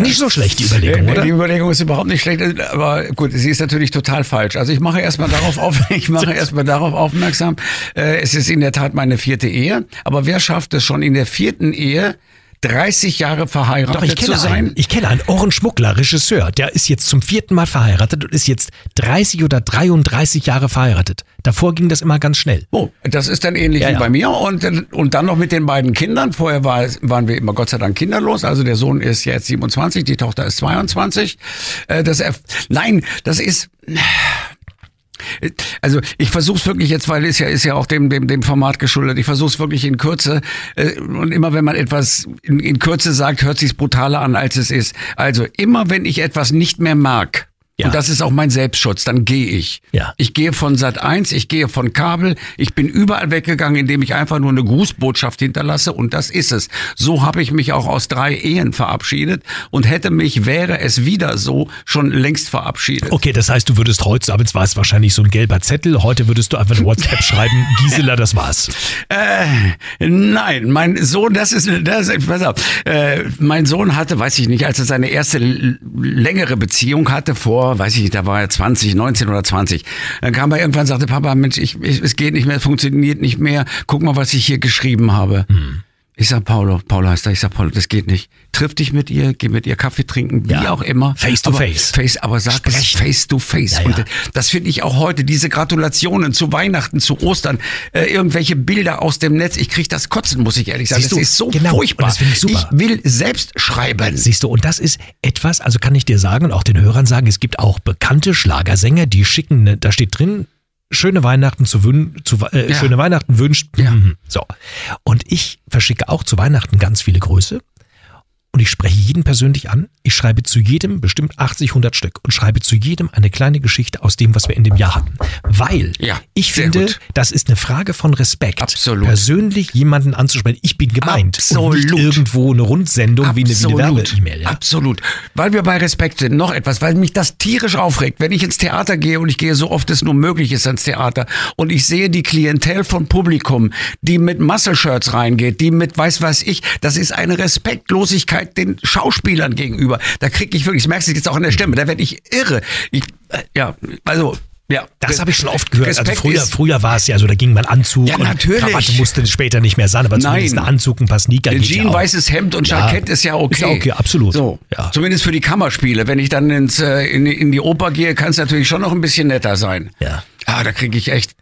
nicht so schlecht, die Überlegung, oder? Die Überlegung ist überhaupt nicht schlecht, aber gut, sie ist natürlich total falsch. Also ich mache erstmal darauf auf, ich mache erstmal darauf aufmerksam. Äh, es ist in der Tat meine vierte Ehe, aber wer schafft es schon in der vierten Ehe, 30 Jahre verheiratet Doch, ich kenne zu sein. Einen, ich kenne einen Ohrenschmuggler, Regisseur, der ist jetzt zum vierten Mal verheiratet und ist jetzt 30 oder 33 Jahre verheiratet. Davor ging das immer ganz schnell. Oh, das ist dann ähnlich ja, wie ja. bei mir und, und dann noch mit den beiden Kindern. Vorher war, waren wir immer Gott sei Dank kinderlos. Also der Sohn ist jetzt 27, die Tochter ist 22. Äh, das, nein, das ist also ich versuche es wirklich jetzt, weil es ja ist ja auch dem dem dem Format geschuldet. Ich versuche es wirklich in Kürze äh, und immer wenn man etwas in, in Kürze sagt, hört sich brutaler an als es ist. Also immer wenn ich etwas nicht mehr mag, ja. Und das ist auch mein Selbstschutz. Dann gehe ich. Ja. Ich gehe von Sat 1, ich gehe von Kabel. Ich bin überall weggegangen, indem ich einfach nur eine Grußbotschaft hinterlasse. Und das ist es. So habe ich mich auch aus drei Ehen verabschiedet und hätte mich, wäre es wieder so, schon längst verabschiedet. Okay, das heißt, du würdest heute, aber es war es wahrscheinlich so ein gelber Zettel. Heute würdest du einfach ein WhatsApp schreiben. Gisela, das war's. Äh, nein, mein Sohn, das ist, das ist, pass auf. Äh, mein Sohn hatte, weiß ich nicht, als er seine erste längere Beziehung hatte vor weiß ich da war er 20, 19 oder 20. Dann kam er irgendwann und sagte, Papa, Mensch, ich, ich, es geht nicht mehr, es funktioniert nicht mehr. Guck mal, was ich hier geschrieben habe. Hm. Ich sag Paulo, Paulo heißt er, ich sag Paulo, das geht nicht. Triff dich mit ihr, geh mit ihr Kaffee trinken, wie ja. auch immer. Face to aber, face. face. Aber sag Sprechen. es face to face. Ja, ja. Das finde ich auch heute, diese Gratulationen zu Weihnachten, zu Ostern, äh, irgendwelche Bilder aus dem Netz, ich krieg das Kotzen, muss ich ehrlich sagen. Siehst das du, ist so genau. furchtbar. das ich, super. ich will selbst schreiben. Siehst du, und das ist etwas, also kann ich dir sagen und auch den Hörern sagen, es gibt auch bekannte Schlagersänger, die schicken, da steht drin, schöne Weihnachten zu, wün zu äh, ja. schöne Weihnachten wünscht. Ja. Mhm. So. Und ich verschicke auch zu Weihnachten ganz viele Grüße. Und ich spreche jeden persönlich an. Ich schreibe zu jedem bestimmt 80, 100 Stück und schreibe zu jedem eine kleine Geschichte aus dem, was wir in dem Jahr hatten. Weil ja, ich finde, gut. das ist eine Frage von Respekt. Absolut. Persönlich jemanden anzusprechen. Ich bin gemeint. Absolut. Und nicht irgendwo eine Rundsendung Absolut. wie eine, eine Werbe-E-Mail. Ja? Absolut. Weil wir bei Respekt sind. Noch etwas, weil mich das tierisch aufregt. Wenn ich ins Theater gehe und ich gehe so oft es nur möglich ist ans Theater und ich sehe die Klientel von Publikum, die mit Muscle-Shirts reingeht, die mit weiß was ich, das ist eine Respektlosigkeit den Schauspielern gegenüber. Da kriege ich wirklich, ich merke es jetzt auch in der Stimme, da werde ich irre. Ich, äh, ja, also ja, das habe ich schon oft gehört. also früher, früher war es ja so, da ging man Anzug ja, natürlich. Krawatte musste später nicht mehr sein, aber zumindest ein Anzug, ein paar Sneaker. Ein Jean, ja weißes Hemd und Jackett ja, ist ja okay. Ist okay, absolut. So, ja. Zumindest für die Kammerspiele. Wenn ich dann ins, äh, in, in die Oper gehe, kann es natürlich schon noch ein bisschen netter sein. Ja. Ah, da kriege ich echt.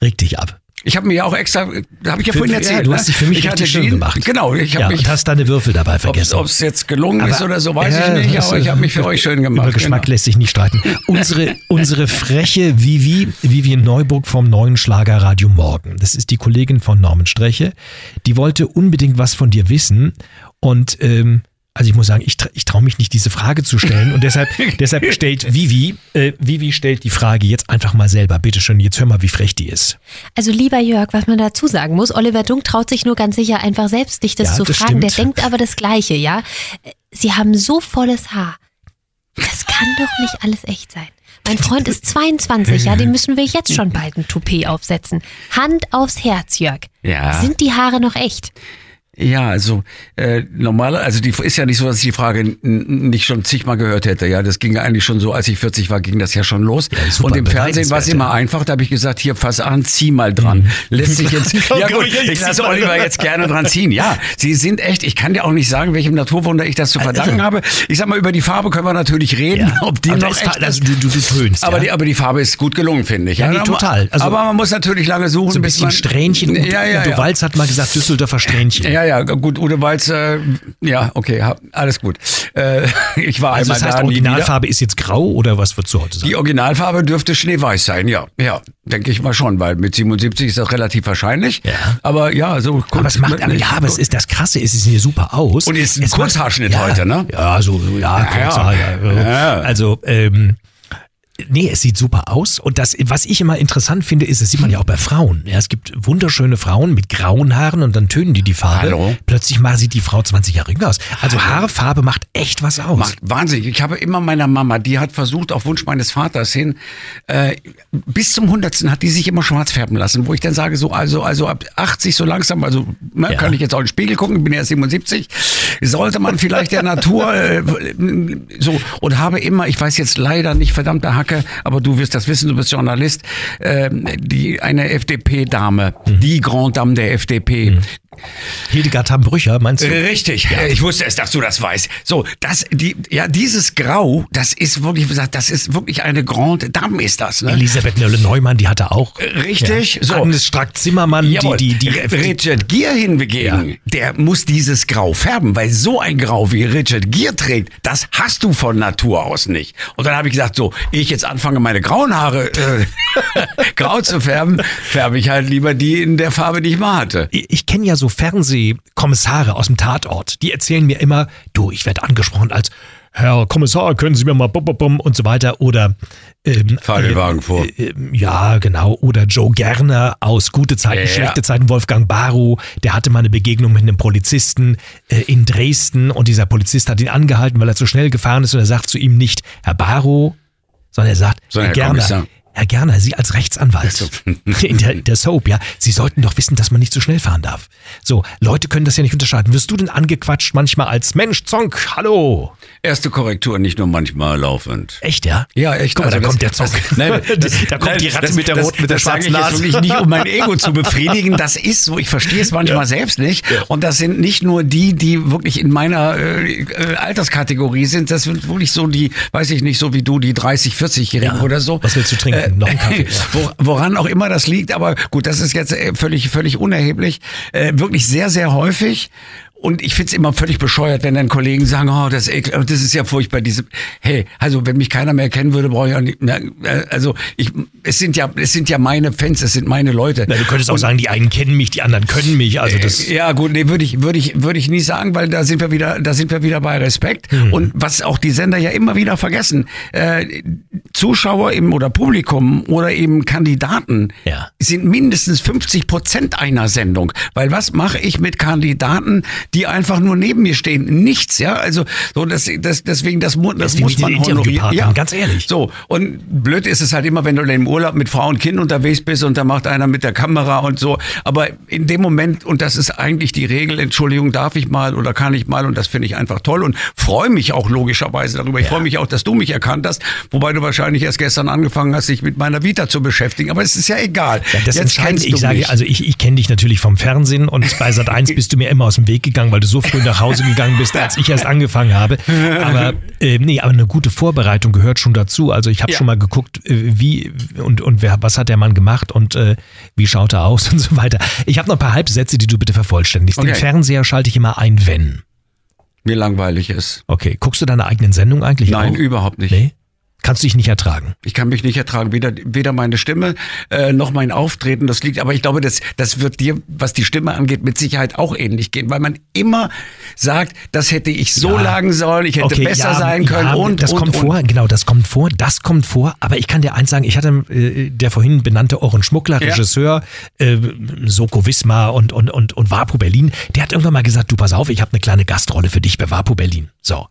Reg dich ab. Ich habe mir ja auch extra, habe ich ja vorhin erzählt. Ja, du hast dich für mich ich hatte schön gemacht. Genau, ich habe ja, mich. Und hast deine Würfel dabei vergessen. Ob es jetzt gelungen aber, ist oder so, weiß ja, ich nicht, aber ich habe mich für euch schön gemacht. Über Geschmack genau. lässt sich nicht streiten. unsere, unsere freche Vivi, Vivian Neuburg vom neuen Schlagerradio Morgen. Das ist die Kollegin von Norman Streche. Die wollte unbedingt was von dir wissen und ähm, also ich muss sagen, ich, ich traue mich nicht, diese Frage zu stellen. Und deshalb, deshalb stellt Vivi, äh, Vivi stellt die Frage jetzt einfach mal selber. Bitte schön, jetzt hör mal, wie frech die ist. Also lieber Jörg, was man dazu sagen muss, Oliver Dunk traut sich nur ganz sicher einfach selbst dich das ja, zu das fragen. Stimmt. Der denkt aber das Gleiche, ja. Sie haben so volles Haar. Das kann doch nicht alles echt sein. Mein Freund ist 22, ja, dem müssen wir jetzt schon bald ein Toupet aufsetzen. Hand aufs Herz, Jörg. Ja. Sind die Haare noch echt? Ja, also äh, normal, also die ist ja nicht so, dass ich die Frage nicht schon zigmal gehört hätte. Ja, das ging ja eigentlich schon so, als ich 40 war, ging das ja schon los. super Und im Fernsehen war es immer ja. einfach. Da habe ich gesagt, hier fass an, zieh mal dran. Lässt sich jetzt. ja gut, ich lasse Oliver jetzt gerne dran ziehen. Ja, sie sind echt. Ich kann dir auch nicht sagen, welchem Naturwunder ich das zu verdanken irre. habe. Ich sag mal, über die Farbe können wir natürlich reden, ob die Aber noch echt also ist. du, du betönst, Aber, ja? die, aber die Farbe ist gut gelungen, finde ich. Ja, nee, aber- total. Also- aber man muss natürlich lange suchen, so ein bis bisschen man Strähnchen. Und, ja, ja, ja. Walz hat mal gesagt, Düsseldorfer Strähnchen. Ja, ja, gut, Udo Walz, äh, ja, okay, hab, alles gut. Äh, ich war Also einmal das heißt, da. Originalfarbe ist jetzt grau oder was würdest du heute sagen? Die Originalfarbe dürfte schneeweiß sein, ja. Ja, denke ich mal schon, weil mit 77 ist das relativ wahrscheinlich. Ja. Aber ja, so gut. aber es macht, aber, ja, aber es ist das Krasse, es sieht hier super aus. Und ist ein Es macht- Kurzhaarschnitt ja, heute, ne? Ja, so, ja, Kurzhaar, ja. Ja. Also, ähm, Nee, es sieht super aus. Und das, was ich immer interessant finde, ist, das sieht man ja auch bei Frauen. Ja, es gibt wunderschöne Frauen mit grauen Haaren und dann tönen die die Farbe. Hallo? Plötzlich mal sieht die Frau 20 Jahre jünger aus. Also Haarfarbe macht echt was aus. Macht wahnsinnig. Ich habe immer meiner Mama, die hat versucht, auf Wunsch meines Vaters hin, äh, bis zum Hundertsten hat die sich immer schwarz färben lassen, wo ich dann sage, so, also, also ab 80 so langsam, also ne, Ja. kann ich jetzt auch in den Spiegel gucken, bin erst 77, sollte man vielleicht der Natur äh, so und habe immer, ich weiß jetzt leider nicht, verdammte Hacke, aber du wirst das wissen, du bist Journalist, ähm, die eine FDP-Dame, Mhm. die Grand Dame der FDP, Hildegard Hambrücher, meinst du? Richtig, Äh, ich wusste es, dass du das weißt. So, das, die, ja, dieses Grau, das ist wirklich, wie gesagt, das ist wirklich eine Grande Dame, ist das, ne? Elisabeth Nölle-Neumann, die hatte auch. Richtig, Ja. so. Agnes Strack-Zimmermann, die, die, die, Richard Gere hingegen, der muss dieses Grau färben, weil so ein Grau wie Richard Gere trägt, das hast du von Natur aus nicht. Und dann habe ich gesagt, so, ehe ich jetzt anfange, meine grauen Haare äh, grau zu färben, färbe ich halt lieber die in der Farbe, die ich mal hatte. ich ich kenne ja so Fernsehkommissare aus dem Tatort, die erzählen mir immer, du, ich werde angesprochen als Herr Kommissar, können Sie mir mal bum, bum, bum und so weiter oder ähm, Fahr den Wagen vor. äh, ja, genau. Oder Joe Gerner aus Gute Zeiten, Ja. schlechte Zeiten, Wolfgang Barrow, der hatte mal eine Begegnung mit einem Polizisten äh, in Dresden und dieser Polizist hat ihn angehalten, weil er zu schnell gefahren ist und er sagt zu ihm nicht Herr Barrow, sondern er sagt Sondern Herr Herr Gerner. Kommissar. Herr Gerner, Sie als Rechtsanwalt in der, der Soap, ja, Sie sollten doch wissen, dass man nicht so schnell fahren darf. So, Leute können das ja nicht unterscheiden. Wirst du denn angequatscht manchmal als Mensch, Zonk, hallo? Erste Korrektur, nicht nur manchmal laufend. Echt, ja? Ja, echt. Guck mal, Also da das- kommt der das- Zonk. Nein, da kommt nein, die Ratte das- mit der das- roten, mit der das schwarzen Nase. wirklich nicht, um mein Ego zu befriedigen. Das ist so. Ich verstehe es manchmal selbst nicht. Und das sind nicht nur die, die wirklich in meiner äh, äh, Alterskategorie sind. Das sind wirklich so die, weiß ich nicht, so wie du, die 30, 40-Jährigen Ja. oder so. Was willst du trinken? Noch einen Kaffee? Woran auch immer das liegt, aber gut, das ist jetzt äh, völlig, völlig unerheblich. Äh, wirklich sehr, sehr häufig. Und ich find's immer völlig bescheuert, wenn dann Kollegen sagen, oh, das ist, ekel, das ist ja furchtbar. Diese, hey, also wenn mich keiner mehr kennen würde, brauche ich auch nicht. Na, äh, also ich, es sind ja, es sind ja meine Fans, es sind meine Leute. Na, du könntest auch sagen, die einen kennen mich, die anderen können mich. Also das. Ja, gut, nee, würde ich, würde ich, würde ich nie sagen, weil da sind wir wieder, da sind wir wieder bei Respekt. Mhm. Und was auch die Sender ja immer wieder vergessen, äh, Zuschauer im, oder Publikum oder eben Kandidaten Ja. sind mindestens 50 Prozent einer Sendung. Weil was mache ich mit Kandidaten, die einfach nur neben mir stehen? Nichts, ja. Also, so, das, das, deswegen, das, das wie muss man honorieren. Interviewpartnern, ganz ehrlich. So, und blöd ist es halt immer, wenn du im Urlaub mit Frau und Kind unterwegs bist und da macht einer mit der Kamera und so. Aber in dem Moment, und das ist eigentlich die Regel, Entschuldigung, darf ich mal oder kann ich mal und das finde ich einfach toll und freue mich auch logischerweise darüber. Ich Ja. freue mich auch, dass du mich erkannt hast, wobei du wahrscheinlich erst gestern angefangen hast, dich mit meiner Vita zu beschäftigen. Aber es ist ja egal. Ja, das Jetzt kennst ich du sage, mich. also ich, ich kenne dich natürlich vom Fernsehen und bei Sat 1 bist du mir immer aus dem Weg gegangen, weil du so früh nach Hause gegangen bist, als ich erst angefangen habe. Aber äh, nee, aber eine gute Vorbereitung gehört schon dazu. Also ich habe Ja. schon mal geguckt, äh, wie und, und wer, was hat der Mann gemacht und äh, wie schaut er aus und so weiter. Ich habe noch ein paar Halbsätze, die du bitte vervollständigst. Den Okay. Fernseher schalte ich immer ein, wenn. mir langweilig ist. Okay, guckst du deine eigenen Sendungen eigentlich Nein, auch? überhaupt nicht. Nee? Kannst du dich nicht ertragen? Ich kann mich nicht ertragen, weder, weder meine Stimme äh, noch mein Auftreten. Das liegt, aber ich glaube, das, das wird dir, was die Stimme angeht, mit Sicherheit auch ähnlich gehen, weil man immer sagt, das hätte ich so Ja. lagen sollen, ich hätte Okay, besser ja, sein können ja, und das und, kommt und. vor, genau, das kommt vor, das kommt vor. Aber ich kann dir eins sagen, ich hatte äh, der vorhin benannte Oren Schmuckler. Regisseur, äh, Soko Wismar und und und und Vapo Berlin, der hat irgendwann mal gesagt, du pass auf, ich habe eine kleine Gastrolle für dich bei Vapo Berlin. So.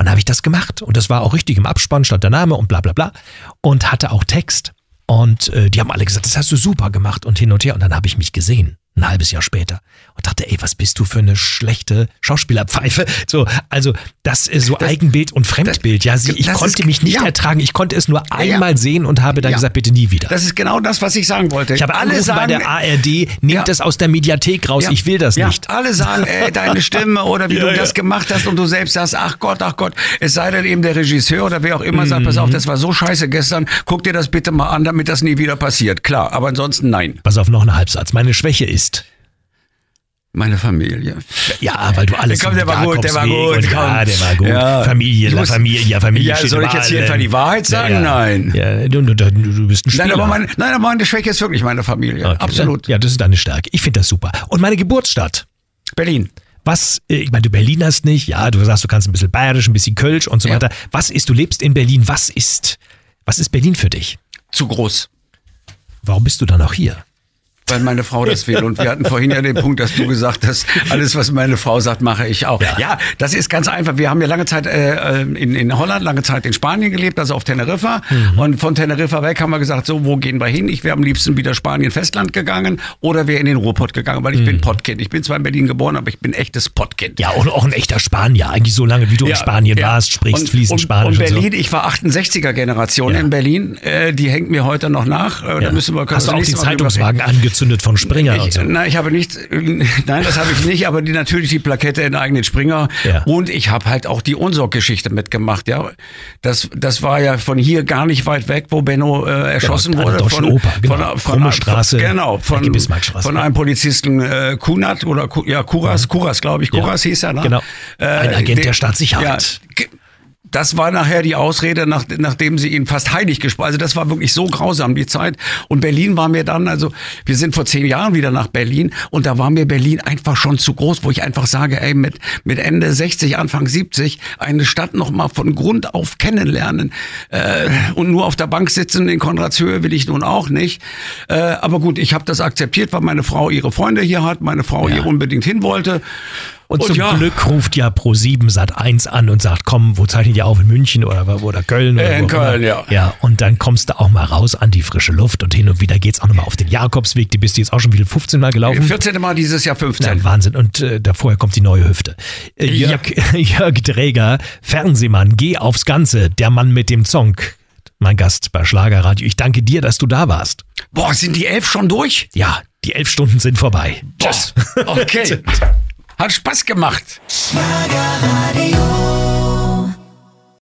Dann habe ich das gemacht. Und das war auch richtig im Abspann, stand der Name und bla bla bla. Und hatte auch Text. Und äh, die haben alle gesagt, das hast du super gemacht und hin und her. Und dann habe ich mich gesehen ein halbes Jahr später und dachte, ey, was bist du für eine schlechte Schauspielerpfeife? So, also das ist so Das- Eigenbild und Fremdbild. Ja, sie, ich das konnte ist- mich nicht ja. ertragen. Ich konnte es nur ja. einmal sehen und habe dann Ja. gesagt, bitte nie wieder. Das ist genau das, was ich sagen wollte. ich habe alle angerufen bei sagen, der ARD, nehmt Ja. es aus der Mediathek raus, Ja. ich will das ja. nicht. Alle sagen, ey, deine Stimme oder wie Ja, du ja. das gemacht hast und du selbst sagst, ach Gott, ach Gott. Es sei denn eben der Regisseur oder wer auch immer sagt, pass Mhm. auf, das war so scheiße gestern, guck dir das bitte mal an, damit das nie wieder passiert. Klar, aber ansonsten nein. Pass auf, noch ein Halbsatz. Meine Schwäche ist, Meine Familie. ja, weil du alles Komm, der war gut, der war gut, und Ja, komm. der war gut. Ja. Familie, muss- Familie, Familie. Ja, soll ich jetzt hier etwa die Wahrheit sagen? Ja. Nein. Ja, du, du, du, du bist ein Spieler. Nein aber, meine, nein, aber meine Schwäche ist wirklich meine Familie. Okay, Absolut. Ja, das ist deine Stärke. Ich finde das super. Und meine Geburtsstadt. Berlin. Was, äh, ich meine, du Berlin hast nicht, ja, du sagst, du kannst ein bisschen bayerisch, ein bisschen Kölsch und so Ja. weiter. Was ist, du lebst in Berlin, was ist, was ist Berlin für dich? Zu groß. Warum bist du dann auch hier? Weil meine Frau das will. Und wir hatten vorhin ja den Punkt, dass du gesagt hast, alles, was meine Frau sagt, mache ich auch. Ja, das ist ganz einfach. Wir haben ja lange Zeit äh, in, in Holland, lange Zeit in Spanien gelebt, also auf Teneriffa. Und von Teneriffa weg haben wir gesagt, so, wo gehen wir hin? Ich wäre am liebsten wieder Spanien Festland gegangen oder wäre in den Ruhrpott gegangen, weil ich bin Pottkind. Ich bin zwar in Berlin geboren, aber ich bin echtes Pottkind. Ja, und auch ein echter Spanier. Eigentlich so lange, wie du in Spanien ja. warst, sprichst und, fließend und, Spanisch und und, Berlin, ich war 68er Generation Ja. in Berlin. Äh, die hängt mir heute noch nach. Äh, so. Da Ja. müssen wir Hast du auch reden. Zeitungswagen angezündet von Springer und Ich, so? Nein, ich habe nicht, nein, das habe ich nicht, aber die, natürlich die Plakette in eigenen Springer. Ja. Und ich habe halt auch die Unsorg-Geschichte mitgemacht, ja. Das, das war ja von hier gar nicht weit weg, wo Benno äh, erschossen an der wurde. Deutschen von, Oper, genau. von, von, von, Straße, genau, von, von ja. einem Polizisten äh, Kunat oder ja, Kuras, Kuras, glaube ich, Ja. Kuras hieß er, ne? Genau. Ein Agent den- der Staatssicherheit. Ja, das war nachher die Ausrede, nach, nachdem sie ihn fast heilig gesprochen Also das war wirklich so grausam, die Zeit. Und Berlin war mir dann, also wir sind vor zehn Jahren wieder nach Berlin und da war mir Berlin einfach schon zu groß, wo ich einfach sage, ey, mit, mit Ende 60, Anfang 70 eine Stadt noch mal von Grund auf kennenlernen. Äh, und nur auf der Bank sitzen in Konradshöhe will ich nun auch nicht. Äh, aber gut, ich habe das akzeptiert, weil meine Frau ihre Freunde hier hat, meine Frau Ja. hier unbedingt hin wollte. Und zum ja. Glück ruft ja Pro7 Sat 1 an und sagt, komm, wo zeichnet ihr auf? In München oder, oder Köln? Oder Äh, in Köln, ja. Ja, und dann kommst du auch mal raus an die frische Luft und hin und wieder geht's auch nochmal auf den Jakobsweg. Die bist du jetzt auch schon wieder 15 Mal gelaufen. 14. Mal dieses Jahr 15. Ja, Wahnsinn. Und äh, da vorher kommt die neue Hüfte. Äh, Jörg, Jörg Dräger, Fernsehmann, geh aufs Ganze, der Mann mit dem Zonk. Mein Gast bei Schlagerradio. Ich danke dir, dass du da warst. Boah, sind die elf schon durch? Ja, die elf Stunden sind vorbei. Tschüss. Okay. Hat Spaß gemacht. Schlagerradio.